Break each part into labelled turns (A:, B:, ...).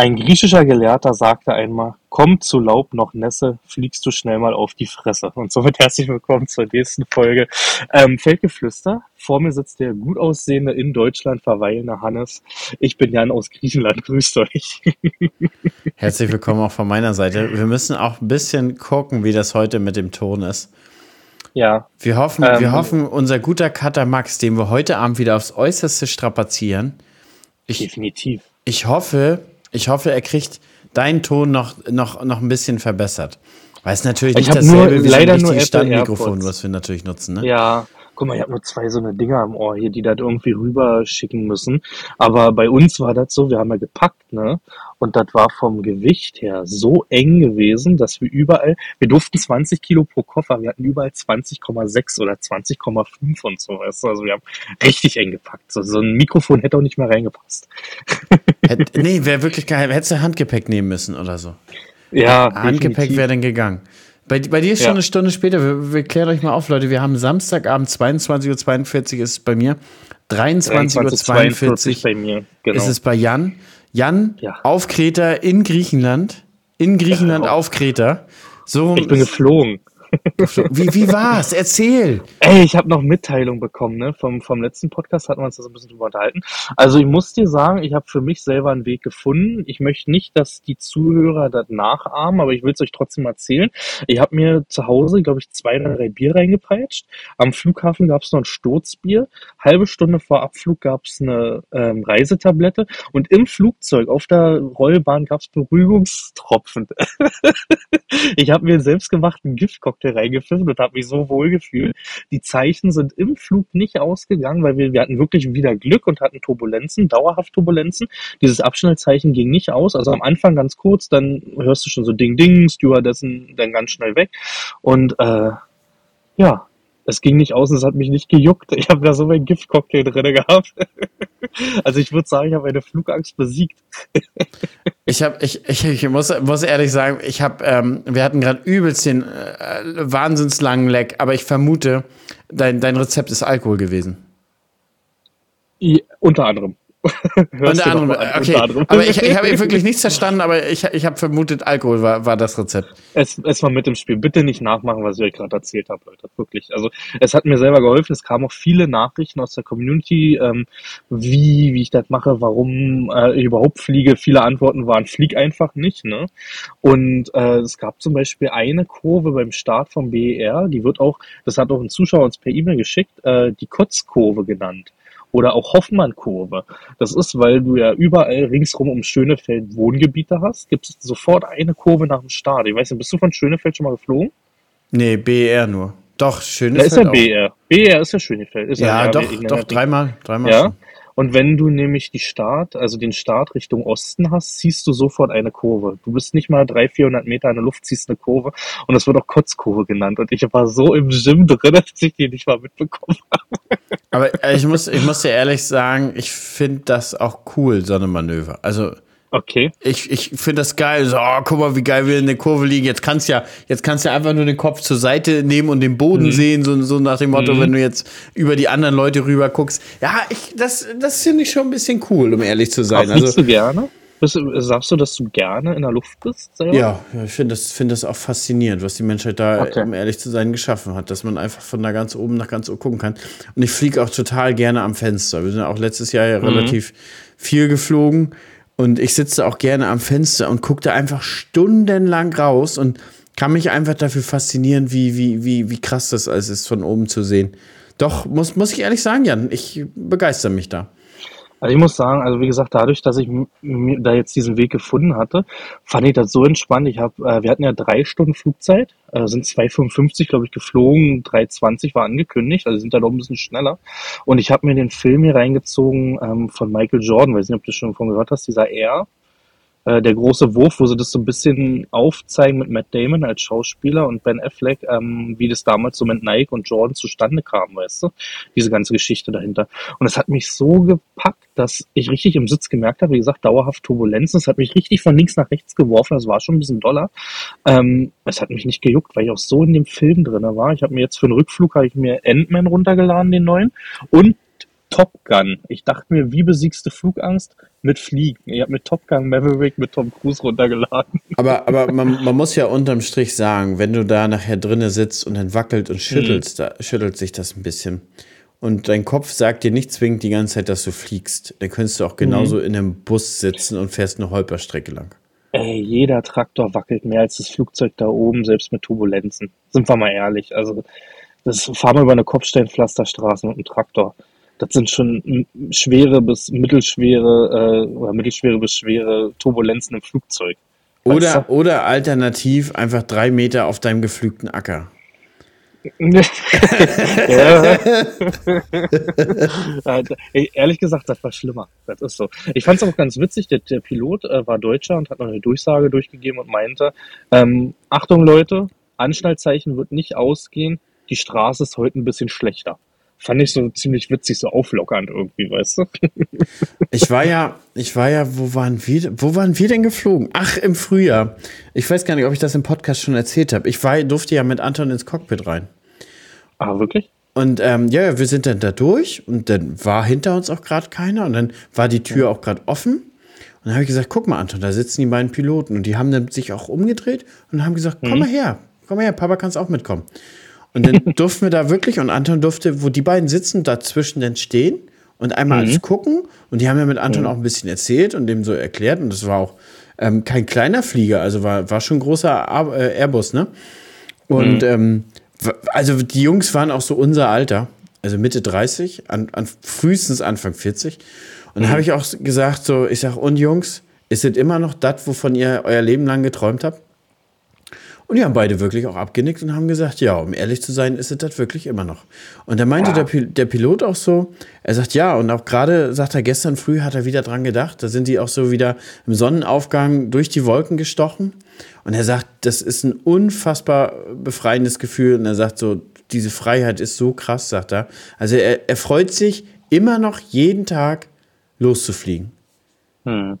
A: Ein griechischer Gelehrter sagte einmal, komm zu Laub noch Nässe, fliegst du schnell mal auf die Fresse. Und somit herzlich willkommen zur nächsten Folge ähm, Feldgeflüster. Vor mir sitzt der gut aussehende, in Deutschland verweilende Hannes. Ich bin Jan aus Griechenland, grüßt euch.
B: Herzlich willkommen auch von meiner Seite. Wir müssen auch ein bisschen gucken, wie das heute mit dem Ton ist.
A: Ja.
B: Wir hoffen, ähm, wir hoffen, unser guter Cutter Max, den wir heute Abend wieder aufs Äußerste strapazieren.
A: Ich, definitiv.
B: Ich hoffe, ich hoffe, er kriegt deinen Ton noch, noch, noch ein bisschen verbessert. Weil es natürlich
A: ich
B: nicht dasselbe
A: nur,
B: wie
A: leider
B: ein
A: nur
B: Standmikrofon, was wir natürlich nutzen. Ne?
A: Ja, guck mal, ich habe nur zwei so eine Dinger im Ohr hier, die das irgendwie rüber schicken müssen. Aber bei uns war das so, wir haben ja gepackt, ne? Und das war vom Gewicht her so eng gewesen, dass wir überall, wir durften 20 Kilo pro Koffer, wir hatten überall 20,6 oder 20,5 und so. Weißt du? Also wir haben richtig eng gepackt. So, so ein Mikrofon hätte auch nicht mehr reingepasst.
B: Hätt, nee, wäre wirklich geil. Hättest du Handgepäck nehmen müssen oder so.
A: Ja,
B: Handgepäck wäre dann gegangen. Bei, bei dir ist schon ja. eine Stunde später. Wir, wir, klären euch mal auf, Leute. Wir haben Samstagabend 22.42 Uhr ist es bei mir. 23.42 Uhr
A: bei mir. Genau.
B: ist es bei Jan. Jan ja. auf Kreta in Griechenland. In Griechenland ja, auf Kreta.
A: So, ich bin geflogen.
B: Wie, wie war's? Erzähl!
A: Ey, ich habe noch Mitteilung bekommen, ne? Vom, vom letzten Podcast hatten wir uns das ein bisschen drüber unterhalten. Also ich muss dir sagen, ich habe für mich selber einen Weg gefunden. Ich möchte nicht, dass die Zuhörer das nachahmen, aber ich will es euch trotzdem erzählen. Ich habe mir zu Hause, glaube ich, zwei oder drei Bier reingepeitscht. Am Flughafen gab es noch ein Sturzbier. Halbe Stunde vor Abflug gab es eine ähm, Reisetablette. Und im Flugzeug auf der Rollbahn gab es Beruhigungstropfen. ich habe mir selbstgemachten Giftcocktail Cocktail reingepfiffen und habe mich so wohl gefühlt. Die Zeichen sind im Flug nicht ausgegangen, weil wir, wir hatten wirklich wieder Glück und hatten Turbulenzen, dauerhaft Turbulenzen. Dieses Abschnellzeichen ging nicht aus. Also am Anfang ganz kurz, dann hörst du schon so Ding Ding, Stewardessen dann ganz schnell weg. Und äh, ja, es ging nicht aus, es hat mich nicht gejuckt. Ich habe da so meinen Giftcocktail drin gehabt. Also ich würde sagen, ich habe eine Flugangst besiegt.
B: Ich habe, ich, ich, ich muss, muss ehrlich sagen, ich habe, ähm, wir hatten gerade übelst den äh, wahnsinnslangen Leck, aber ich vermute, dein, dein Rezept ist Alkohol gewesen.
A: Ja, unter anderem.
B: Unter anderem, an, okay. Unter. Aber ich, ich habe wirklich nichts verstanden, aber ich, ich habe vermutet, Alkohol war, war das Rezept.
A: Es, es war mit im Spiel. Bitte nicht nachmachen, was ich euch gerade erzählt habe, Leute. Wirklich. Also es hat mir selber geholfen. Es kamen auch viele Nachrichten aus der Community, ähm, wie, wie ich das mache, warum äh, ich überhaupt fliege. Viele Antworten waren, flieg einfach nicht. Ne? Und äh, es gab zum Beispiel eine Kurve beim Start vom BER, die wird auch, das hat auch ein Zuschauer uns per E-Mail geschickt, äh, die Kotzkurve genannt oder auch Hoffmann-Kurve. Das ist, weil du ja überall ringsrum um Schönefeld Wohngebiete hast, gibt es sofort eine Kurve nach dem Start. Ich weiß nicht, bist du von Schönefeld schon mal geflogen?
B: Nee, BR nur. Doch,
A: Schönefeld. Da ist ja BR. BR ist ja Schönefeld. Ist
B: ja, ja doch, doch, dreimal, dreimal.
A: Ja. Schon. Und wenn du nämlich die Start, also den Start Richtung Osten hast, ziehst du sofort eine Kurve. Du bist nicht mal 300, 400 Meter in der Luft, ziehst eine Kurve und das wird auch Kotzkurve genannt. Und ich war so im Gym drin, dass ich die nicht mal mitbekommen habe.
B: Aber äh, ich muss, ich muss dir ehrlich sagen, ich finde das auch cool, so eine Manöver. Also,
A: Okay.
B: Ich, ich finde das geil. So, oh, guck mal, wie geil wir in der Kurve liegen. Jetzt kannst ja, jetzt kannst ja einfach nur den Kopf zur Seite nehmen und den Boden mhm. sehen, so, so nach dem Motto, mhm. wenn du jetzt über die anderen Leute rüber guckst. Ja, ich, das, das finde ich schon ein bisschen cool, um ehrlich zu sein.
A: Also, du gerne? Bist, sagst du, dass du gerne in der Luft bist?
B: Selber? Ja, ich finde das, find das auch faszinierend, was die Menschheit da, okay. um ehrlich zu sein, geschaffen hat, dass man einfach von da ganz oben nach ganz oben gucken kann. Und ich fliege auch total gerne am Fenster. Wir sind auch letztes Jahr ja mhm. relativ viel geflogen. Und ich sitze auch gerne am Fenster und gucke da einfach stundenlang raus und kann mich einfach dafür faszinieren, wie, wie, wie, wie krass das alles ist, von oben zu sehen. Doch, muss, muss ich ehrlich sagen, Jan, ich begeister mich da.
A: Also ich muss sagen, also wie gesagt, dadurch, dass ich da jetzt diesen Weg gefunden hatte, fand ich das so entspannt. Ich habe, äh, wir hatten ja drei Stunden Flugzeit, äh, sind 2,55 glaube ich geflogen, 3,20 war angekündigt, also sind da doch ein bisschen schneller. Und ich habe mir den Film hier reingezogen ähm, von Michael Jordan, weiß nicht, ob du schon von gehört hast, dieser Air äh, der große Wurf, wo sie das so ein bisschen aufzeigen mit Matt Damon als Schauspieler und Ben Affleck, ähm, wie das damals so mit Nike und Jordan zustande kam, weißt du? Diese ganze Geschichte dahinter. Und es hat mich so gepackt, dass ich richtig im Sitz gemerkt habe, wie gesagt, dauerhaft Turbulenzen. Es hat mich richtig von links nach rechts geworfen, das war schon ein bisschen doller. Ähm, es hat mich nicht gejuckt, weil ich auch so in dem Film drin war. Ich habe mir jetzt für den Rückflug, habe ich mir Ant-Man runtergeladen, den neuen, und Top Gun. Ich dachte mir, wie besiegst du Flugangst? Mit Fliegen. Ich habe mit Top Gun Maverick mit Tom Cruise runtergeladen.
B: Aber, aber man, man muss ja unterm Strich sagen, wenn du da nachher drinnen sitzt und dann wackelt und schüttelst, mhm. da schüttelt sich das ein bisschen. Und dein Kopf sagt dir nicht zwingend die ganze Zeit, dass du fliegst. Dann könntest du auch genauso mhm. in einem Bus sitzen und fährst eine Holperstrecke lang.
A: Ey, jeder Traktor wackelt mehr als das Flugzeug da oben, selbst mit Turbulenzen. Sind wir mal ehrlich. Also, das fahren wir über eine Kopfsteinpflasterstraße mit einem Traktor. Das sind schon schwere bis mittelschwere äh, oder mittelschwere bis schwere Turbulenzen im Flugzeug.
B: Oder, oder alternativ einfach drei Meter auf deinem geflügten Acker.
A: Ehrlich gesagt, das war schlimmer. Das ist so. Ich fand es auch ganz witzig, der, der Pilot äh, war Deutscher und hat noch eine Durchsage durchgegeben und meinte, ähm, Achtung Leute, Anschnallzeichen wird nicht ausgehen, die Straße ist heute ein bisschen schlechter fand ich so ziemlich witzig, so auflockernd irgendwie, weißt du?
B: ich war ja, ich war ja, wo waren wir, wo waren wir denn geflogen? Ach, im Frühjahr. Ich weiß gar nicht, ob ich das im Podcast schon erzählt habe. Ich war, durfte ja mit Anton ins Cockpit rein.
A: Ah, wirklich?
B: Und ähm, ja, wir sind dann da durch und dann war hinter uns auch gerade keiner und dann war die Tür auch gerade offen. Und dann habe ich gesagt, guck mal, Anton, da sitzen die beiden Piloten. Und die haben dann sich auch umgedreht und haben gesagt, komm mhm. mal her, komm mal her, Papa kannst auch mitkommen. Und dann durften wir da wirklich, und Anton durfte, wo die beiden sitzen, dazwischen dann stehen und einmal mhm. gucken. Und die haben ja mit Anton mhm. auch ein bisschen erzählt und dem so erklärt. Und das war auch ähm, kein kleiner Flieger, also war, war schon ein großer äh, Airbus, ne? Und mhm. ähm, also die Jungs waren auch so unser Alter, also Mitte 30, an, an frühestens Anfang 40. Und da mhm. habe ich auch gesagt, so, ich sag, und Jungs, ist es immer noch das, wovon ihr euer Leben lang geträumt habt? Und die haben beide wirklich auch abgenickt und haben gesagt, ja, um ehrlich zu sein, ist es das wirklich immer noch. Und da meinte ja. der, der Pilot auch so, er sagt, ja, und auch gerade, sagt er, gestern früh hat er wieder dran gedacht, da sind die auch so wieder im Sonnenaufgang durch die Wolken gestochen. Und er sagt, das ist ein unfassbar befreiendes Gefühl. Und er sagt so, diese Freiheit ist so krass, sagt er. Also er, er freut sich immer noch jeden Tag loszufliegen. Hm.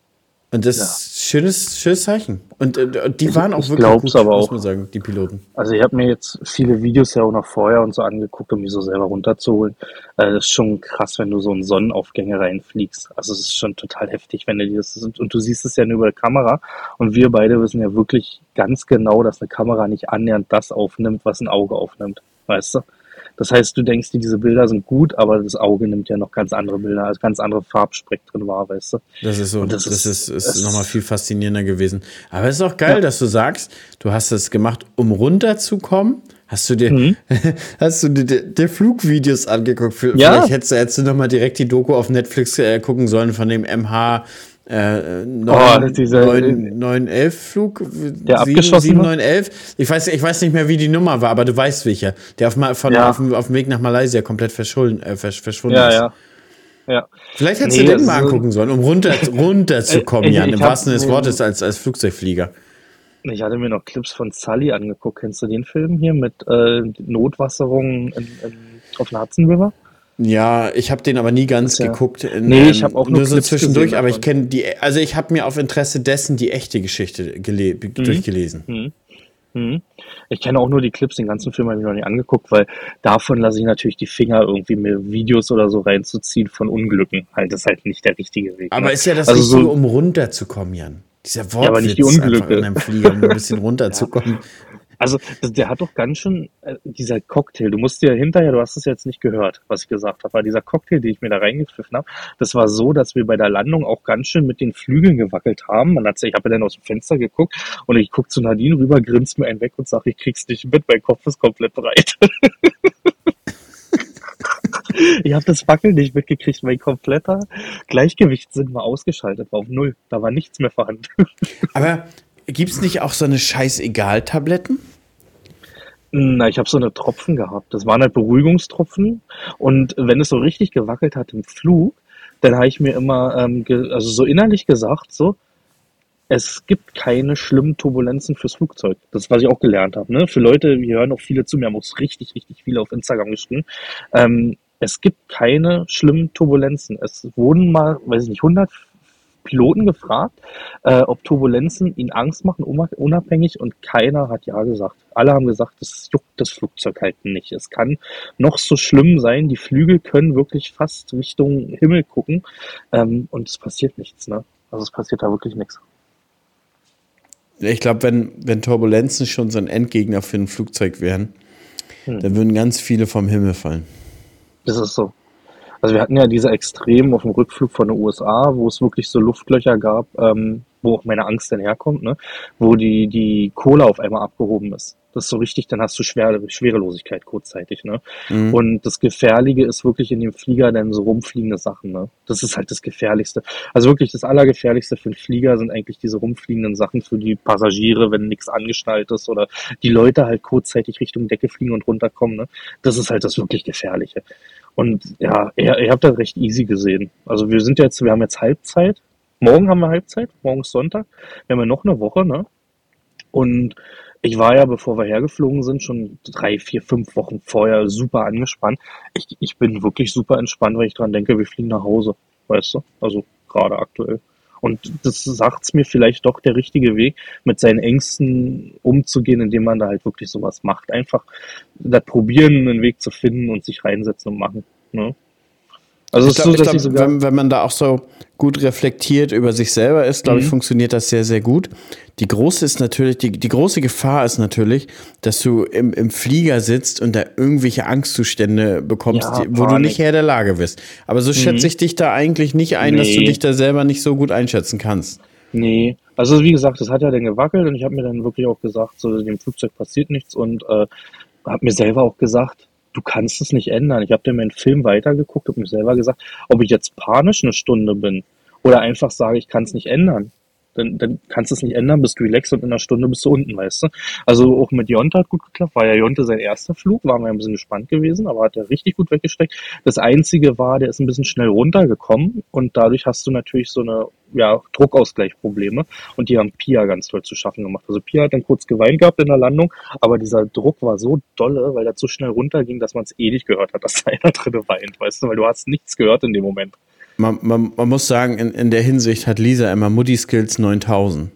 B: Und das ja. ist schönes, schönes Zeichen. Und äh, die ich, waren auch
A: wirklich gut, aber
B: muss
A: auch.
B: man sagen, die Piloten.
A: Also ich habe mir jetzt viele Videos ja auch noch vorher und so angeguckt, um die so selber runterzuholen. Äh, das ist schon krass, wenn du so in Sonnenaufgänge reinfliegst. Also es ist schon total heftig, wenn du das und du siehst es ja nur über die Kamera. Und wir beide wissen ja wirklich ganz genau, dass eine Kamera nicht annähernd das aufnimmt, was ein Auge aufnimmt. Weißt du? Das heißt, du denkst dir, diese Bilder sind gut, aber das Auge nimmt ja noch ganz andere Bilder, also ganz andere Farbspektren wahr, weißt du?
B: Das ist so, das, das, ist, ist, ist nochmal viel faszinierender gewesen. Aber es ist auch geil, ja. dass du sagst, du hast es gemacht, um runterzukommen. Hast du dir, mhm. hast du dir, dir Flugvideos angeguckt? Vielleicht ja. hättest, hättest du nochmal direkt die Doku auf Netflix äh, gucken sollen von dem MH äh, 9, oh, dieser 9, 911 Flug,
A: der 7, 7,
B: 911. Ich weiß, ich weiß nicht mehr, wie die Nummer war, aber du weißt welcher. Der auf, von, ja. auf, auf, dem Weg nach Malaysia komplett verschwunden, äh, verschwunden
A: ja, ist. Ja. Ja.
B: Vielleicht hättest nee, du den mal angucken sollen, um runter, runterzukommen, Jan, im wahrsten Sinne des Wortes, als, als Flugzeugflieger.
A: Ich hatte mir noch Clips von Sully angeguckt. Kennst du den Film hier mit äh, Notwasserung in, in, auf dem Hudson River?
B: Ja, ich habe den aber nie ganz ja. geguckt.
A: In, nee, ich habe auch nur, nur so
B: zwischendurch, aber ich kenne die, also ich habe mir auf Interesse dessen die echte Geschichte mhm. durchgelesen. Mhm.
A: Mhm. Ich kenne auch nur die Clips, den ganzen Film habe ich noch nicht angeguckt, weil davon lasse ich natürlich die Finger irgendwie mir Videos oder so reinzuziehen von Unglücken. Halt, das ist halt nicht der richtige Weg.
B: Aber ne? ist ja das also Richtige, so, um runterzukommen, Jan. Dieser Wort ja,
A: aber nicht die Unglücke.
B: in einem Flieger, um ein bisschen runterzukommen.
A: Also der hat doch ganz schön, äh, dieser Cocktail, du musst dir hinterher, du hast es jetzt nicht gehört, was ich gesagt habe, aber dieser Cocktail, den ich mir da reingepfiffen habe, das war so, dass wir bei der Landung auch ganz schön mit den Flügeln gewackelt haben. Man hat, ich habe ja dann aus dem Fenster geguckt und ich guck zu Nadine rüber, grinst mir einen weg und sage, ich krieg's nicht mit, mein Kopf ist komplett breit. ich habe das Wackeln nicht mitgekriegt. Mein kompletter Gleichgewichtssinn war ausgeschaltet, war auf Null. Da war nichts mehr vorhanden.
B: Aber Gibt es nicht auch so eine Scheißegal-Tabletten?
A: Na, ich habe so eine Tropfen gehabt. Das waren halt Beruhigungstropfen. Und wenn es so richtig gewackelt hat im Flug, dann habe ich mir immer, ähm, also so innerlich gesagt, so, es gibt keine schlimmen Turbulenzen fürs Flugzeug. Das was ich auch gelernt habe. Ne? Für Leute, wir hören auch viele zu, mir haben auch richtig, richtig viele auf Instagram geschrieben. Ähm, es gibt keine schlimmen Turbulenzen. Es wurden mal, weiß ich nicht, 100 Piloten gefragt, äh, ob Turbulenzen ihnen Angst machen, unabhängig, und keiner hat ja gesagt. Alle haben gesagt, das juckt das Flugzeug halt nicht. Es kann noch so schlimm sein, die Flügel können wirklich fast Richtung Himmel gucken ähm, und es passiert nichts. Ne? Also es passiert da wirklich nichts.
B: Ich glaube, wenn, wenn Turbulenzen schon so ein Endgegner für ein Flugzeug wären, hm. dann würden ganz viele vom Himmel fallen.
A: Das ist so. Also wir hatten ja diese Extremen auf dem Rückflug von den USA, wo es wirklich so Luftlöcher gab, ähm, wo auch meine Angst dann herkommt, ne? wo die, die Kohle auf einmal abgehoben ist. Das ist so richtig, dann hast du Schwere, Schwerelosigkeit kurzzeitig, ne? Mhm. Und das Gefährliche ist wirklich in dem Flieger dann so rumfliegende Sachen, ne? Das ist halt das Gefährlichste. Also wirklich das Allergefährlichste für den Flieger sind eigentlich diese rumfliegenden Sachen für die Passagiere, wenn nichts angeschnallt ist oder die Leute halt kurzzeitig Richtung Decke fliegen und runterkommen, ne? Das ist halt das wirklich Gefährliche. Und ja, ihr, ihr habt das recht easy gesehen. Also wir sind jetzt, wir haben jetzt Halbzeit. Morgen haben wir Halbzeit, morgen ist Sonntag. Wir haben ja noch eine Woche, ne? Und ich war ja, bevor wir hergeflogen sind, schon drei, vier, fünf Wochen vorher super angespannt. Ich, ich bin wirklich super entspannt, weil ich dran denke, wir fliegen nach Hause. Weißt du? Also gerade aktuell. Und das sagt's mir vielleicht doch der richtige Weg, mit seinen Ängsten umzugehen, indem man da halt wirklich sowas macht. Einfach da probieren, einen Weg zu finden und sich reinsetzen und machen. Ne?
B: Also ich glaube, so, glaub, wenn, wenn, man da auch so gut reflektiert über sich selber ist, glaube mhm. ich, funktioniert das sehr, sehr gut. Die große ist natürlich, die, die große Gefahr ist natürlich, dass du im, im Flieger sitzt und da irgendwelche Angstzustände bekommst, ja, die, wo du nicht Herr der Lage bist. Aber so mhm. schätze ich dich da eigentlich nicht ein, nee. dass du dich da selber nicht so gut einschätzen kannst.
A: Nee, also wie gesagt, das hat ja dann gewackelt und ich habe mir dann wirklich auch gesagt, so dem Flugzeug passiert nichts und äh, habe mir selber auch gesagt, du kannst es nicht ändern. Ich habe dann meinen Film weitergeguckt und mir selber gesagt, ob ich jetzt panisch eine Stunde bin oder einfach sage, ich kann es nicht ändern. Dann, dann kannst du es nicht ändern, bist du relaxed und in einer Stunde bist du unten, weißt du. Also auch mit Jonte hat gut geklappt, war ja Jonte sein erster Flug, waren wir ein bisschen gespannt gewesen, aber hat er richtig gut weggesteckt. Das Einzige war, der ist ein bisschen schnell runtergekommen und dadurch hast du natürlich so eine ja, Druckausgleichprobleme und die haben Pia ganz toll zu schaffen gemacht. Also Pia hat dann kurz geweint gehabt in der Landung, aber dieser Druck war so dolle, weil das so schnell runterging, dass man es eh nicht gehört hat, dass da einer drin weint, weißt du, weil du hast nichts gehört in dem Moment.
B: Man, man, man muss sagen, in, in der Hinsicht hat Lisa immer Moody Skills 9000.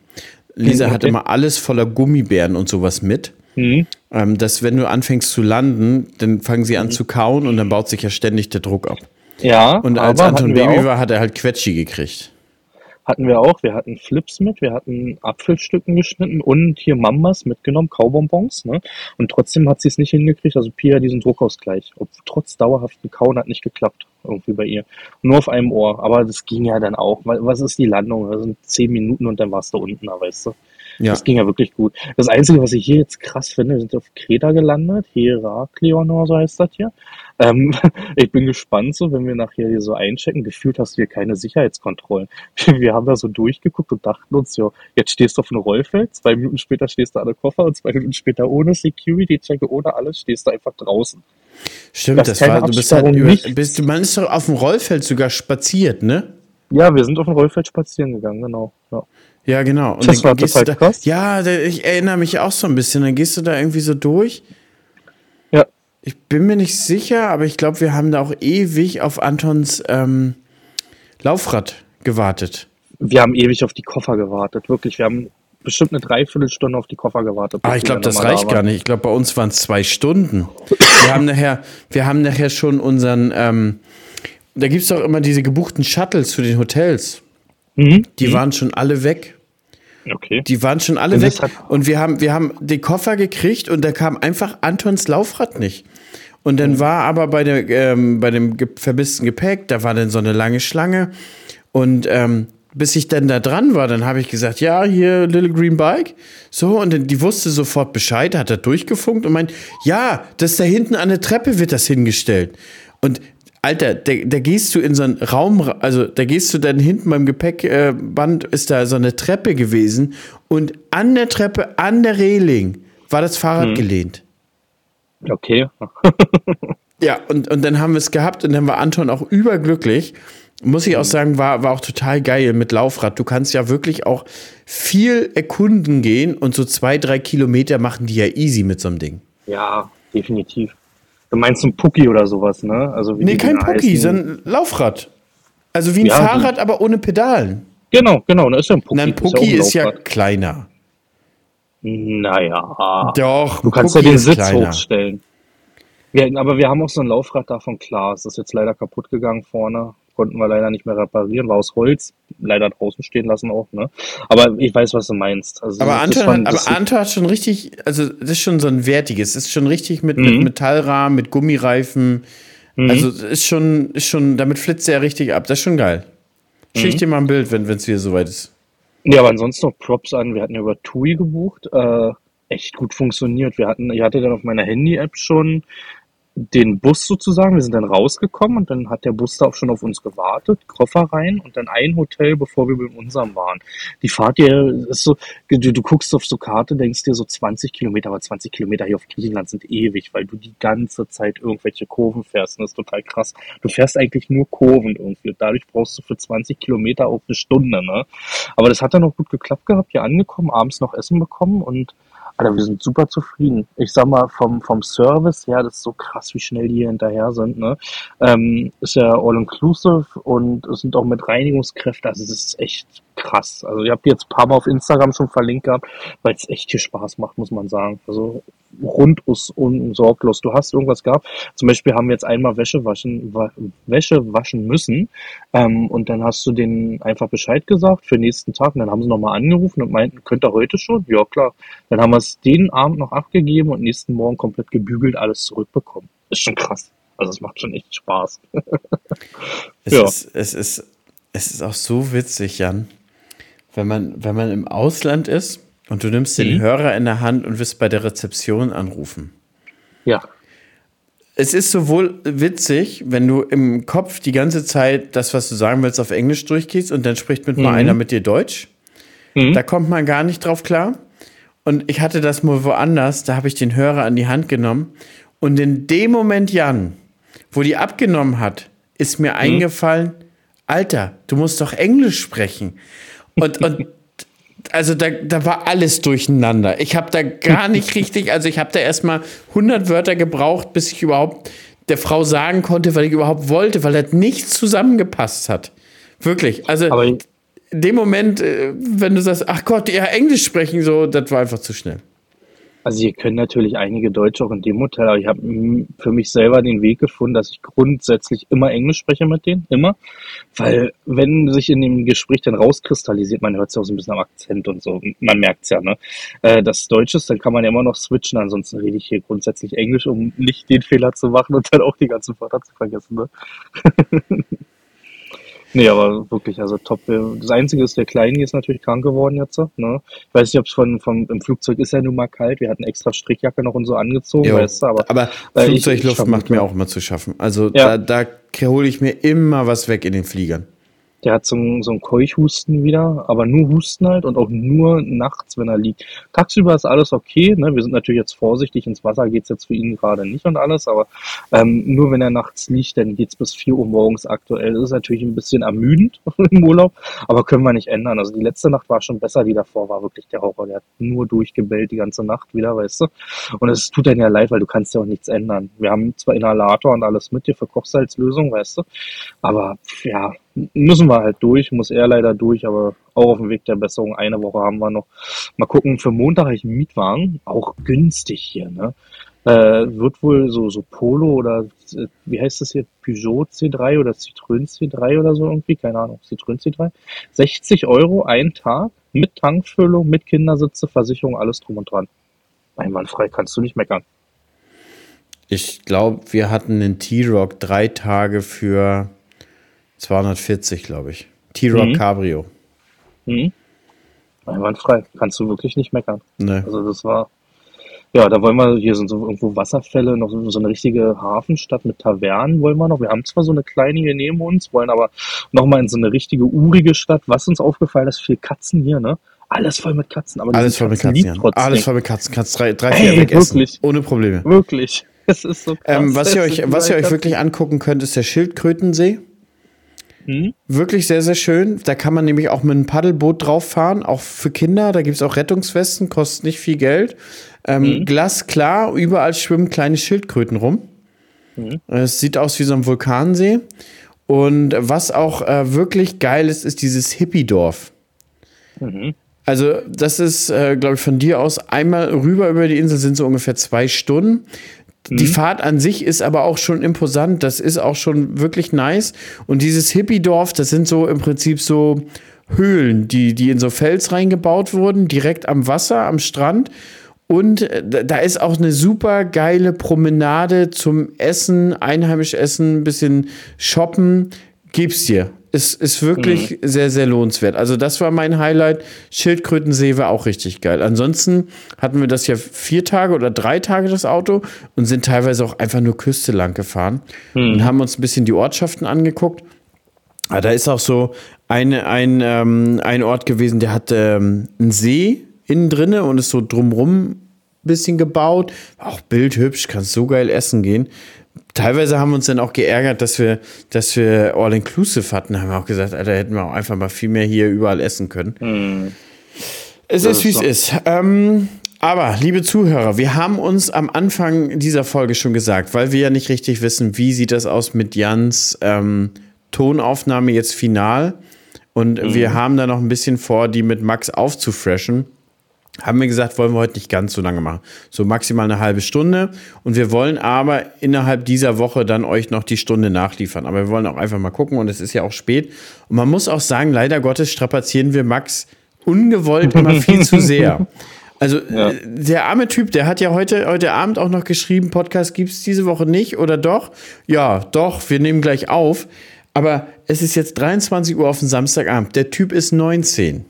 B: Lisa okay. hat immer alles voller Gummibären und sowas mit. Mhm. Ähm, dass wenn du anfängst zu landen, dann fangen sie an mhm. zu kauen und dann baut sich ja ständig der Druck ab.
A: Ja.
B: Und als Anton Baby war, hat er halt Quetschi gekriegt
A: hatten wir auch. Wir hatten Flips mit, wir hatten Apfelstücken geschnitten und hier Mambas mitgenommen, Kaubonbons. Ne? Und trotzdem hat sie es nicht hingekriegt. Also Pia diesen Druckausgleich. Ob, trotz dauerhaften Kauen hat nicht geklappt irgendwie bei ihr. Nur auf einem Ohr. Aber das ging ja dann auch. Was ist die Landung? Das sind zehn Minuten und dann warst du unten, da weißt du. Ja. Das ging ja wirklich gut. Das Einzige, was ich hier jetzt krass finde, wir sind auf Kreta gelandet. Heraklion oder so heißt das hier. Ähm, ich bin gespannt, so wenn wir nachher hier so einchecken. Gefühlt hast du hier keine Sicherheitskontrollen. Wir haben da so durchgeguckt und dachten uns, ja, jetzt stehst du auf einem Rollfeld, zwei Minuten später stehst du an der Koffer und zwei Minuten später ohne Security-Checke, ohne alles, stehst du einfach draußen.
B: Stimmt, das, das war, du bist halt über, bist, man ist doch auf dem Rollfeld sogar spaziert, ne?
A: Ja, wir sind auf dem Rollfeld spazieren gegangen, genau. Ja.
B: Ja, genau. Und
A: das dann war gehst total
B: da,
A: krass.
B: Ja, ich erinnere mich auch so ein bisschen. Dann gehst du da irgendwie so durch.
A: Ja.
B: Ich bin mir nicht sicher, aber ich glaube, wir haben da auch ewig auf Antons ähm, Laufrad gewartet.
A: Wir haben ewig auf die Koffer gewartet, wirklich. Wir haben bestimmt eine Dreiviertelstunde auf die Koffer gewartet.
B: Ah, ich glaube, das reicht da gar nicht. Ich glaube, bei uns waren es zwei Stunden. wir haben nachher, wir haben nachher schon unseren, ähm, da gibt es doch immer diese gebuchten Shuttles für den Hotels. Mhm. Die mhm. waren schon alle weg.
A: Okay.
B: Die waren schon alle weg. Und wir haben, wir haben den Koffer gekriegt und da kam einfach Antons Laufrad nicht. Und dann mhm. war aber bei, der, ähm, bei dem verbissten Gepäck, da war dann so eine lange Schlange. Und ähm, bis ich dann da dran war, dann habe ich gesagt, ja, hier Little Green Bike. So, und dann, die wusste sofort Bescheid, hat er durchgefunkt und meint, ja, das da hinten an der Treppe wird das hingestellt. Und Alter, da, da gehst du in so einen Raum, also da gehst du dann hinten beim Gepäckband, ist da so eine Treppe gewesen und an der Treppe, an der Reling war das Fahrrad hm. gelehnt.
A: Okay.
B: ja, und, und dann haben wir es gehabt und dann war Anton auch überglücklich. Muss ich auch hm. sagen, war, war auch total geil mit Laufrad. Du kannst ja wirklich auch viel erkunden gehen und so zwei, drei Kilometer machen die ja easy mit so einem Ding.
A: Ja, definitiv. Du meinst ein Pucki oder sowas, ne?
B: Also wie nee, kein Pucki, sondern Laufrad. Also wie ein ja, Fahrrad, aber ohne Pedalen.
A: Genau, genau, da ist ja ein
B: Pucki. Nein, Pucki ist ja, ist ja kleiner.
A: Naja.
B: Doch,
A: du kannst Pucki ja den Sitz kleiner. hochstellen. Wir, aber wir haben auch so ein Laufrad davon, klar, es ist jetzt leider kaputt gegangen vorne konnten wir leider nicht mehr reparieren, war aus Holz, leider draußen stehen lassen auch, ne? Aber ich weiß, was du meinst.
B: Also aber Anton, hat, aber Anton hat schon richtig, also das ist schon so ein wertiges, ist schon richtig mit, mhm. mit Metallrahmen, mit Gummireifen. Mhm. Also ist schon, ist schon, damit flitzt er richtig ab. Das ist schon geil. Schick mhm. dir mal ein Bild, wenn es wieder soweit ist.
A: Ja, aber ansonsten noch Props an. Wir hatten ja über TUI gebucht. Äh, echt gut funktioniert. Wir hatten, ich hatte dann auf meiner Handy-App schon den Bus sozusagen. Wir sind dann rausgekommen und dann hat der Bus da auch schon auf uns gewartet, Koffer rein und dann ein Hotel, bevor wir bei unserem waren. Die Fahrt hier ist so, du, du guckst auf so Karte, denkst dir so 20 Kilometer, aber 20 Kilometer hier auf Griechenland sind ewig, weil du die ganze Zeit irgendwelche Kurven fährst. Und das ist total krass. Du fährst eigentlich nur Kurven irgendwie. Und dadurch brauchst du für 20 Kilometer auch eine Stunde, ne? Aber das hat dann auch gut geklappt gehabt, hier angekommen, abends noch Essen bekommen und Alter, wir sind super zufrieden. Ich sag mal, vom, vom Service her, das ist so krass, wie schnell die hier hinterher sind. Ne? Ähm, ist ja all-inclusive und es sind auch mit Reinigungskräften. Also, das ist echt krass. Also, ich habe die jetzt ein paar Mal auf Instagram schon verlinkt gehabt, weil es echt viel Spaß macht, muss man sagen. Also, rund und sorglos. Du hast irgendwas gehabt. Zum Beispiel haben wir jetzt einmal Wäsche waschen, Wäsche waschen müssen. Ähm, und dann hast du denen einfach Bescheid gesagt für den nächsten Tag. Und dann haben sie nochmal angerufen und meinten, könnt ihr heute schon? Ja, klar. Dann haben wir es den Abend noch abgegeben und nächsten Morgen komplett gebügelt alles zurückbekommen. Ist schon krass. Also es macht schon echt Spaß.
B: es, ja. ist, es, ist, es ist auch so witzig, Jan, wenn man, wenn man im Ausland ist und du nimmst den mhm. Hörer in der Hand und wirst bei der Rezeption anrufen.
A: Ja.
B: Es ist sowohl witzig, wenn du im Kopf die ganze Zeit das, was du sagen willst, auf Englisch durchgehst und dann spricht mit mhm. mal einer mit dir Deutsch. Mhm. Da kommt man gar nicht drauf klar. Und ich hatte das mal woanders, da habe ich den Hörer an die Hand genommen. Und in dem Moment, Jan, wo die abgenommen hat, ist mir mhm. eingefallen, Alter, du musst doch Englisch sprechen. Und, und also da, da war alles durcheinander. Ich habe da gar nicht richtig, also ich habe da erstmal 100 Wörter gebraucht, bis ich überhaupt der Frau sagen konnte, weil ich überhaupt wollte, weil das nichts zusammengepasst hat. Wirklich. Also in dem Moment, äh, wenn du sagst, ach Gott, ja, Englisch sprechen, so, das war einfach zu schnell.
A: Also hier können natürlich einige Deutsche auch in dem Hotel, aber ich habe für mich selber den Weg gefunden, dass ich grundsätzlich immer Englisch spreche mit denen, immer. Weil wenn sich in dem Gespräch dann rauskristallisiert, man hört es ja auch so ein bisschen am Akzent und so, man merkt es ja, ne? Äh, das Deutsche ist, dann kann man ja immer noch switchen, ansonsten rede ich hier grundsätzlich Englisch, um nicht den Fehler zu machen und dann auch die ganzen Wörter zu vergessen, ne? Nee, aber wirklich, also top. Das Einzige ist, der Kleine ist natürlich krank geworden jetzt. Ne? Ich weiß nicht, ob es von, vom, im Flugzeug ist ja nun mal kalt. Wir hatten extra Strickjacke noch und so angezogen,
B: jo, weißt du, aber, aber äh, Flugzeugluft ich, ich macht mir auch immer zu schaffen. Also ja. da, da hole ich mir immer was weg in den Fliegern.
A: Der hat so einen, so einen Keuchhusten wieder, aber nur Husten halt und auch nur nachts, wenn er liegt. Tagsüber ist alles okay, ne? Wir sind natürlich jetzt vorsichtig, ins Wasser geht's jetzt für ihn gerade nicht und alles, aber ähm, nur wenn er nachts liegt, dann geht's bis vier Uhr morgens aktuell. Das ist natürlich ein bisschen ermüdend im Urlaub, aber können wir nicht ändern. Also die letzte Nacht war schon besser, die davor war wirklich der Horror. Der hat nur durchgebellt die ganze Nacht wieder, weißt du. Und es tut dann ja leid, weil du kannst ja auch nichts ändern. Wir haben zwar Inhalator und alles mit dir für Kochsalzlösung, weißt du, aber ja, müssen wir halt durch, muss er leider durch, aber auch auf dem Weg der Besserung. Eine Woche haben wir noch. Mal gucken, für Montag habe ich einen Mietwagen, auch günstig hier, ne? Äh, wird wohl so, so Polo oder äh, wie heißt das hier? Peugeot C3 oder Citroën C3 oder so irgendwie, keine Ahnung, Citroën C3. 60 Euro ein Tag mit Tankfüllung, mit Kindersitze, Versicherung, alles drum und dran. Einwandfrei, kannst du nicht meckern.
B: Ich glaube, wir hatten den T-Rock drei Tage für 240, glaube ich. T-Rock mhm. Cabrio.
A: Mhm. Einwandfrei. Kannst du wirklich nicht meckern.
B: Nee.
A: Also das war. Ja, da wollen wir, hier sind so irgendwo Wasserfälle, noch so eine richtige Hafenstadt mit Tavernen wollen wir noch. Wir haben zwar so eine kleine hier neben uns, wollen aber nochmal in so eine richtige urige Stadt. Was uns aufgefallen ist, viel Katzen hier, ne? Alles voll mit Katzen,
B: aber alles voll Katzen mit Katzen, ja. Alles voll mit Katzen. Kannst drei, drei vier Ey, wegessen. Wirklich. Ohne Probleme.
A: Wirklich. Es ist so
B: krass. Ähm, was ihr euch, was ihr euch wirklich angucken könnt, ist der Schildkrötensee. Mhm. Wirklich sehr, sehr schön. Da kann man nämlich auch mit einem Paddelboot drauf fahren, auch für Kinder. Da gibt es auch Rettungswesten, kostet nicht viel Geld. Ähm, mhm. Glasklar, überall schwimmen kleine Schildkröten rum. Mhm. Es sieht aus wie so ein Vulkansee. Und was auch äh, wirklich geil ist, ist dieses Hippie-Dorf. Mhm. Also, das ist, äh, glaube ich, von dir aus einmal rüber über die Insel sind so ungefähr zwei Stunden. Die mhm. Fahrt an sich ist aber auch schon imposant. Das ist auch schon wirklich nice. Und dieses Hippie-Dorf, das sind so im Prinzip so Höhlen, die, die in so Fels reingebaut wurden, direkt am Wasser, am Strand. Und äh, da ist auch eine super geile Promenade zum Essen, einheimisch essen, ein bisschen shoppen. Gib's dir. Ist, ist wirklich mhm. sehr, sehr lohnenswert. Also, das war mein Highlight. Schildkrötensee war auch richtig geil. Ansonsten hatten wir das ja vier Tage oder drei Tage, das Auto, und sind teilweise auch einfach nur Küste lang gefahren mhm. und haben uns ein bisschen die Ortschaften angeguckt. Aber da ist auch so eine, ein, ähm, ein Ort gewesen, der hat ähm, einen See innen drinne und ist so drumrum ein bisschen gebaut. Auch bildhübsch, kannst so geil essen gehen. Teilweise haben wir uns dann auch geärgert, dass wir, dass wir All-Inclusive hatten. Haben wir auch gesagt, Alter, hätten wir auch einfach mal viel mehr hier überall essen können. Mhm. Es ist, wie es ist. Ähm, aber, liebe Zuhörer, wir haben uns am Anfang dieser Folge schon gesagt, weil wir ja nicht richtig wissen, wie sieht das aus mit Jans ähm, Tonaufnahme jetzt final. Und mhm. wir haben da noch ein bisschen vor, die mit Max aufzufreshen haben wir gesagt, wollen wir heute nicht ganz so lange machen. So maximal eine halbe Stunde. Und wir wollen aber innerhalb dieser Woche dann euch noch die Stunde nachliefern. Aber wir wollen auch einfach mal gucken und es ist ja auch spät. Und man muss auch sagen, leider Gottes strapazieren wir Max ungewollt immer viel zu sehr. Also ja. Äh, der arme Typ, der hat ja heute, heute Abend auch noch geschrieben, Podcast gibt es diese Woche nicht oder doch? Ja, doch, wir nehmen gleich auf. Aber es ist jetzt 23 Uhr auf den Samstagabend. Der Typ ist 19.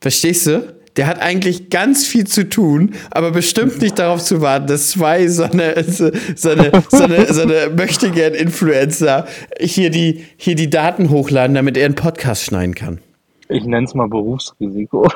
B: Verstehst du? Der hat eigentlich ganz viel zu tun, aber bestimmt nicht darauf zu warten, dass zwei so eine, so eine, so eine, so eine Möchtegern-Influencer hier die, hier die Daten hochladen, damit er einen Podcast schneiden kann.
A: Ich nenne es mal Berufsrisiko.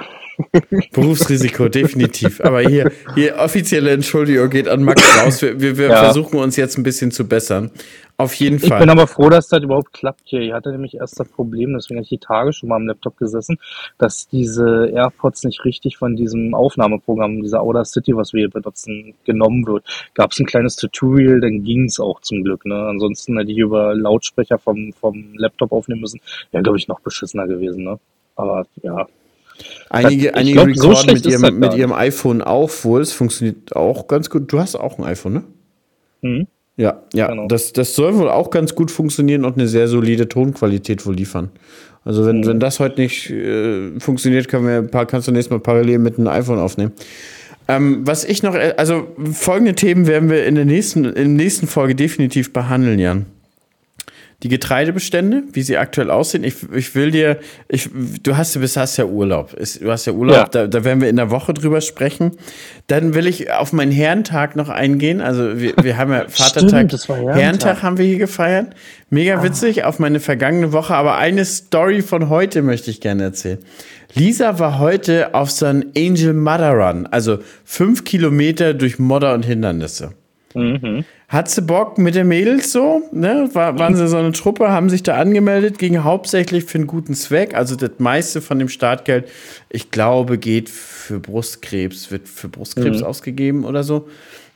B: Berufsrisiko, definitiv. Aber hier, hier offizielle Entschuldigung geht an Max raus. Wir, wir, wir ja. versuchen uns jetzt ein bisschen zu bessern. Auf jeden Fall.
A: Ich bin aber froh, dass das überhaupt klappt hier. Ich hatte nämlich erst das Problem, deswegen habe ich die Tage schon mal am Laptop gesessen, dass diese AirPods nicht richtig von diesem Aufnahmeprogramm, dieser Audacity, was wir hier benutzen, genommen wird. Gab es ein kleines Tutorial, dann ging es auch zum Glück. Ne? Ansonsten hätte ich über Lautsprecher vom, vom Laptop aufnehmen müssen. Wäre, glaube ich, noch beschissener gewesen. Ne? Aber ja,
B: Einige, das, einige glaub, recorden so mit, ihrem, mit ihrem iPhone auch wohl. Es funktioniert auch ganz gut. Du hast auch ein iPhone, ne? Mhm. Ja, ja. Genau. Das, das soll wohl auch ganz gut funktionieren und eine sehr solide Tonqualität wohl liefern. Also wenn, mhm. wenn das heute nicht äh, funktioniert, können wir ein paar, kannst du nächstes Mal parallel mit einem iPhone aufnehmen. Ähm, was ich noch, also folgende Themen werden wir in der nächsten, in der nächsten Folge definitiv behandeln, Jan die Getreidebestände, wie sie aktuell aussehen. Ich, ich will dir, ich, du hast, du hast ja Urlaub. Du hast ja Urlaub, ja. Da, da werden wir in der Woche drüber sprechen. Dann will ich auf meinen Herrentag noch eingehen. Also wir, wir haben ja Vatertag, Stimmt, Herrentag. Herrentag haben wir hier gefeiert. Mega ah. witzig auf meine vergangene Woche. Aber eine Story von heute möchte ich gerne erzählen. Lisa war heute auf so einem Angel Mother Run, also fünf Kilometer durch Modder und Hindernisse. Mhm. Hat sie Bock mit den Mädels so? Ne? War, waren sie so eine Truppe, haben sich da angemeldet, ging hauptsächlich für einen guten Zweck. Also das meiste von dem Startgeld, ich glaube, geht für Brustkrebs, wird für Brustkrebs mhm. ausgegeben oder so.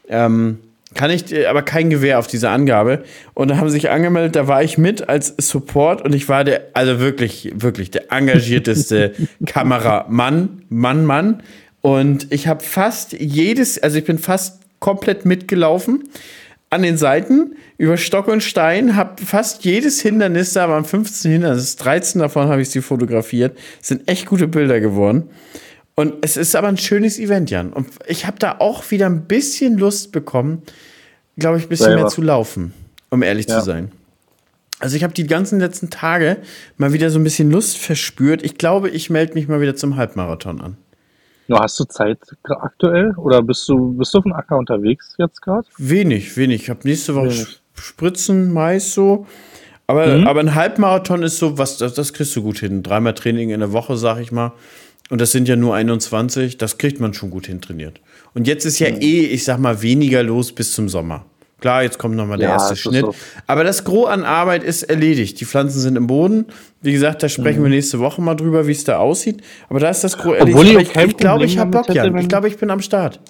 B: Ähm, kann ich, aber kein Gewehr auf diese Angabe. Und da haben sie sich angemeldet, da war ich mit als Support und ich war der, also wirklich, wirklich der engagierteste Kameramann, Mann, Mann. Und ich habe fast jedes, also ich bin fast komplett mitgelaufen an den Seiten über Stock und Stein, habe fast jedes Hindernis, da waren 15 Hindernisse, 13 davon habe ich sie fotografiert. Sind echt gute Bilder geworden. Und es ist aber ein schönes Event, Jan. Und ich habe da auch wieder ein bisschen Lust bekommen, glaube ich, ein bisschen Selber. mehr zu laufen, um ehrlich ja. zu sein. Also ich habe die ganzen letzten Tage mal wieder so ein bisschen Lust verspürt. Ich glaube, ich melde mich mal wieder zum Halbmarathon an.
A: Nur hast du Zeit aktuell oder bist du bist du auf dem Acker unterwegs jetzt gerade?
B: Wenig, wenig. Ich habe nächste Woche wenig. Spritzen, Mais so. Aber, mhm. aber ein Halbmarathon ist so, was das, das kriegst du gut hin. Dreimal Training in der Woche, sag ich mal. Und das sind ja nur 21, das kriegt man schon gut hin trainiert. Und jetzt ist ja mhm. eh, ich sag mal, weniger los bis zum Sommer. Klar, jetzt kommt nochmal der ja, erste Schnitt. So. Aber das Gros an Arbeit ist erledigt. Die Pflanzen sind im Boden. Wie gesagt, da sprechen mhm. wir nächste Woche mal drüber, wie es da aussieht. Aber da ist das Gros erledigt.
A: Obwohl ich, ich
B: glaube, ich habe Bock, Jan. Ich glaube, ich bin am Start.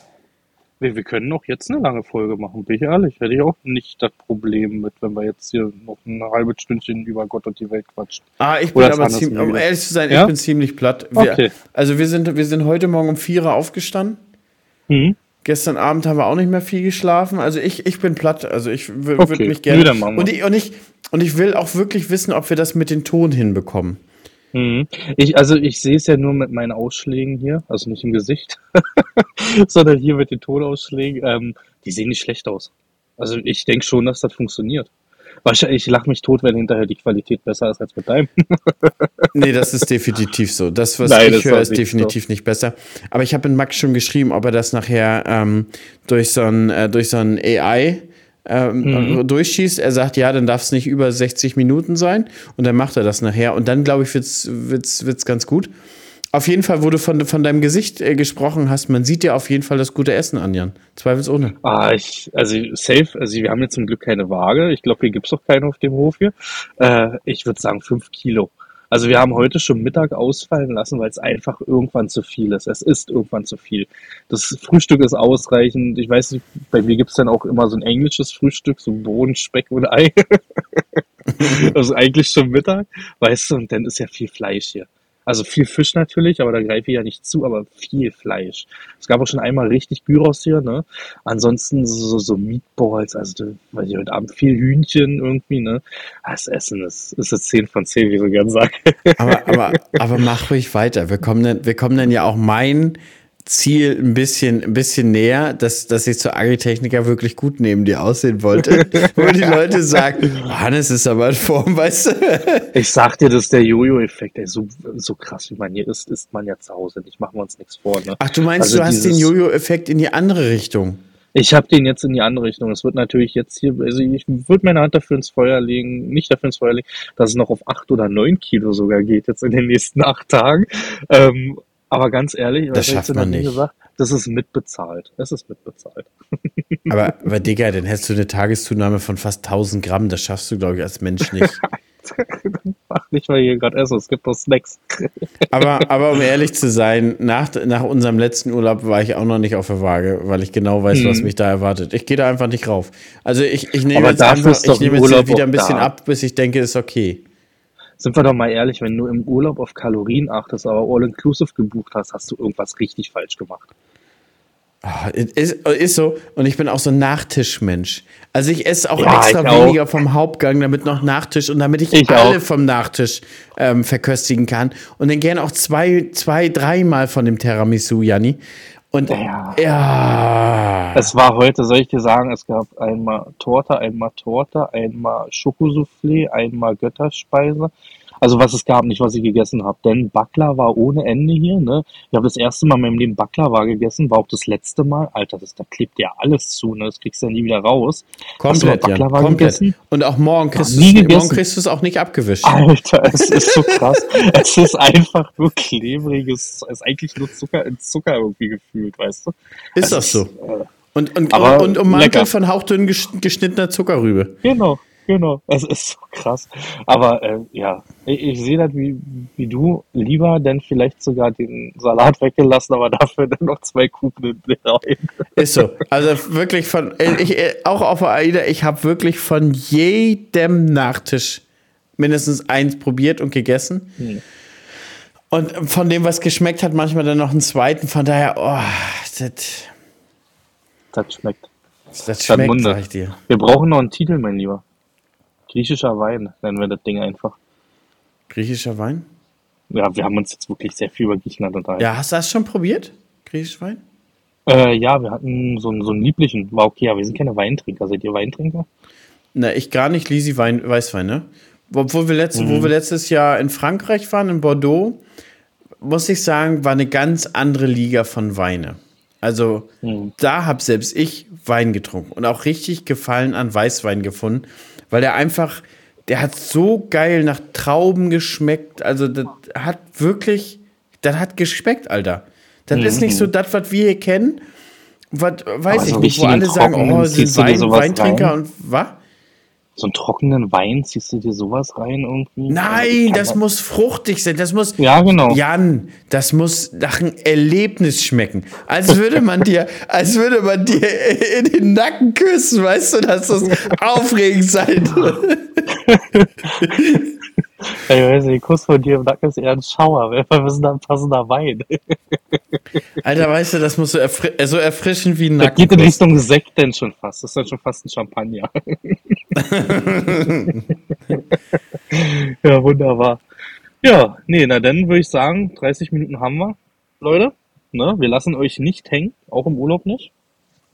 A: Wir, wir können auch jetzt eine lange Folge machen, bin ich ehrlich. Hätte ich auch nicht das Problem mit, wenn wir jetzt hier noch ein halbes Stündchen über Gott und die Welt quatschen.
B: Ah, ich bin Oder aber ziemlich, um ehrlich zu sein, ja? ich bin ziemlich platt. Wir, okay. Also wir sind, wir sind heute Morgen um vier Uhr aufgestanden. Mhm. Gestern Abend haben wir auch nicht mehr viel geschlafen. Also ich, ich bin platt. Also ich würde okay. mich gerne. Und ich, und, ich, und ich will auch wirklich wissen, ob wir das mit den Ton hinbekommen.
A: Mhm. Ich, also ich sehe es ja nur mit meinen Ausschlägen hier, also nicht im Gesicht, sondern hier mit den Tonausschlägen. Ähm, die sehen nicht schlecht aus. Also ich denke schon, dass das funktioniert. Wahrscheinlich, ich lache mich tot, wenn hinterher die Qualität besser ist als mit deinem.
B: nee, das ist definitiv so. Das, was Nein, ich höre, ist definitiv so. nicht besser. Aber ich habe in Max schon geschrieben, ob er das nachher ähm, durch so ein, äh, durch so ein AI ähm, mhm. durchschießt. Er sagt, ja, dann darf es nicht über 60 Minuten sein. Und dann macht er das nachher. Und dann, glaube ich, wird es wird's, wird's ganz gut. Auf jeden Fall, wo du von, von deinem Gesicht äh, gesprochen hast, man sieht dir auf jeden Fall das gute Essen an, Jan. Zweifelsohne.
A: Ah, ich, also safe, also wir haben jetzt zum Glück keine Waage. Ich glaube, hier gibt es auch keine auf dem Hof hier. Äh, ich würde sagen, fünf Kilo. Also wir haben heute schon Mittag ausfallen lassen, weil es einfach irgendwann zu viel ist. Es ist irgendwann zu viel. Das Frühstück ist ausreichend. Ich weiß nicht, bei mir gibt es dann auch immer so ein englisches Frühstück, so Bohnen, Speck und Ei. also eigentlich schon Mittag, weißt du, und dann ist ja viel Fleisch hier. Also viel Fisch natürlich, aber da greife ich ja nicht zu, aber viel Fleisch. Es gab auch schon einmal richtig Gyros hier, ne? Ansonsten so, so Meatballs, also weiß ich heute Abend viel Hühnchen irgendwie, ne? Das Essen ist, ist das 10 von 10, wie ich so gern sage.
B: Aber, aber, aber mach ruhig weiter. Wir kommen dann, wir kommen dann ja auch mein Ziel ein bisschen, ein bisschen näher, dass, dass ich zur Agritechniker wirklich gut neben dir aussehen wollte. Wo die Leute sagen, Hannes ist aber in Form, weißt du?
A: Ich sag dir, das ist der Jojo-Effekt. So, so krass, wie man hier ist, ist man ja zu Hause. Nicht machen wir uns nichts vor. Ne?
B: Ach, du meinst, also du hast den Jojo-Effekt in die andere Richtung?
A: Ich habe den jetzt in die andere Richtung. Es wird natürlich jetzt hier, also ich würde meine Hand dafür ins Feuer legen, nicht dafür ins Feuer legen, dass es noch auf acht oder neun Kilo sogar geht jetzt in den nächsten acht Tagen. Ähm, aber ganz ehrlich,
B: das schafft man nicht. Gesagt,
A: das ist mitbezahlt. Es ist mitbezahlt.
B: Aber, aber Digga, dann hättest du eine Tageszunahme von fast 1000 Gramm. Das schaffst du, glaube ich, als Mensch nicht.
A: Mach nicht mal hier gerade essen, es gibt doch Snacks.
B: aber, aber um ehrlich zu sein, nach, nach unserem letzten Urlaub war ich auch noch nicht auf der Waage, weil ich genau weiß, hm. was mich da erwartet. Ich gehe da einfach nicht rauf. Also ich, ich nehme jetzt, einfach, ich nehme jetzt wieder ein bisschen ab, bis ich denke, ist okay
A: sind wir doch mal ehrlich, wenn du im Urlaub auf Kalorien achtest, aber All-Inclusive gebucht hast, hast du irgendwas richtig falsch gemacht.
B: Oh, ist, ist, so. Und ich bin auch so ein Nachtischmensch. Also ich esse auch ja, extra weniger auch. vom Hauptgang, damit noch Nachtisch und damit ich, ich alle auch. vom Nachtisch ähm, verköstigen kann. Und dann gerne auch zwei, zwei, dreimal von dem Tiramisu, Janni. Und ja. ja.
A: Es war heute, soll ich dir sagen, es gab einmal Torte, einmal Torte, einmal Schokosoufflé, einmal Götterspeise, also was es gab, nicht was ich gegessen habe. Denn Backler war ohne Ende hier. Ne? Ich habe das erste Mal in meinem Leben Baklava gegessen, war auch das letzte Mal. Alter, das, da klebt ja alles zu, ne? das kriegst du ja nie wieder raus.
B: Komplett, ja. Komplett. Gegessen? Und auch morgen kriegst, du es auch nicht abgewischt.
A: Alter, es ist so krass. es ist einfach nur klebriges, es ist eigentlich nur Zucker in Zucker irgendwie gefühlt, weißt du?
B: Ist das so? Äh, und, und, und, und ummantel von hauchdünn geschnittener Zuckerrübe.
A: Genau. Genau, es ist so krass. Aber äh, ja, ich, ich sehe das wie, wie du lieber, denn vielleicht sogar den Salat weggelassen, aber dafür dann noch zwei Kuchen rein.
B: Ist so. Also wirklich von, äh, ich, äh, auch auf AIDA, ich habe wirklich von jedem Nachtisch mindestens eins probiert und gegessen. Hm. Und von dem, was geschmeckt hat, manchmal dann noch einen zweiten. Von daher, oh, das.
A: Das schmeckt.
B: Das schmeckt, sag ich dir.
A: Wir brauchen noch einen Titel, mein Lieber. Griechischer Wein nennen wir das Ding einfach.
B: Griechischer Wein?
A: Ja, wir haben uns jetzt wirklich sehr viel über Griechenland unterhalten.
B: Ja, hast du das schon probiert? Griechischer Wein?
A: Äh, ja, wir hatten so, einen, so einen lieblichen. War okay, aber wir sind keine Weintrinker. Seid ihr Weintrinker?
B: Na, ich gar nicht. Lisi Wein, Weißwein, ne? Obwohl wir, letzt, mhm. wo wir letztes Jahr in Frankreich waren, in Bordeaux, muss ich sagen, war eine ganz andere Liga von Weine. Also mhm. da habe selbst ich Wein getrunken und auch richtig Gefallen an Weißwein gefunden weil der einfach, der hat so geil nach Trauben geschmeckt. Also, das hat wirklich, das hat geschmeckt, Alter. Das mhm. ist nicht so das, was wir hier kennen. Was, weiß Aber ich so nicht, wo alle sagen, oh, sind Wein, Weintrinker rein? und was?
A: So einen trockenen Wein, ziehst du dir sowas rein irgendwie?
B: Nein, das muss fruchtig sein. Das muss.
A: Ja, genau.
B: Jan, das muss nach einem Erlebnis schmecken. Als würde man dir, als würde man dir in den Nacken küssen, weißt du, dass das aufregend sein
A: Ich weiß nicht, Kuss von dir im Nacken ist eher ein Schauer. Wir sind ein passender Wein.
B: Alter, weißt du, das muss so, erfri so erfrischend wie ein
A: Nacken. Das geht in Richtung Sekt denn schon fast. Das ist dann schon fast ein Champagner. ja, wunderbar. Ja, nee, na dann würde ich sagen, 30 Minuten haben wir, Leute. Ne? Wir lassen euch nicht hängen, auch im Urlaub nicht.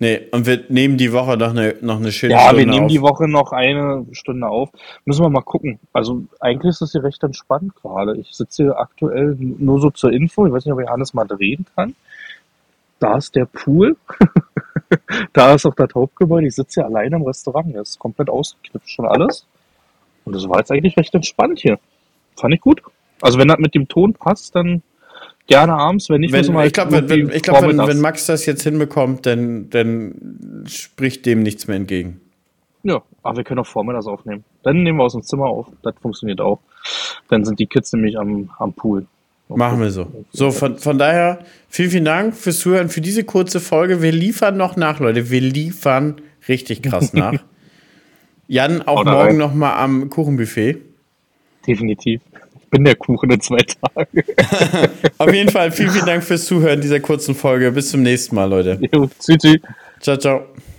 B: Nee, und wir nehmen die Woche noch eine, noch eine schöne
A: ja, Stunde Ja, wir nehmen auf. die Woche noch eine Stunde auf. Müssen wir mal gucken. Also eigentlich ist das hier recht entspannt gerade. Ich sitze hier aktuell nur so zur Info. Ich weiß nicht, ob ich Hannes mal drehen kann. Da ist der Pool. da ist auch das Hauptgebäude. Ich sitze hier alleine im Restaurant. Das ist komplett ausgeknipst schon alles. Und das war jetzt eigentlich recht entspannt hier. Fand ich gut. Also wenn das mit dem Ton passt, dann gerne abends, wenn nicht,
B: wenn, mal Ich glaube, wenn, ich glaub, wenn, wenn, Max das jetzt hinbekommt, dann, dann spricht dem nichts mehr entgegen.
A: Ja, aber wir können auch vormittags aufnehmen. Dann nehmen wir aus dem Zimmer auf. Das funktioniert auch. Dann sind die Kids nämlich am, am Pool.
B: Machen wir so. So, von, von daher, vielen, vielen Dank fürs Zuhören, für diese kurze Folge. Wir liefern noch nach, Leute. Wir liefern richtig krass nach. Jan, auch morgen nochmal am Kuchenbuffet.
A: Definitiv bin der Kuchen in zwei Tagen.
B: Auf jeden Fall vielen, vielen Dank fürs Zuhören dieser kurzen Folge. Bis zum nächsten Mal, Leute.
A: Jo.
B: Ciao, ciao.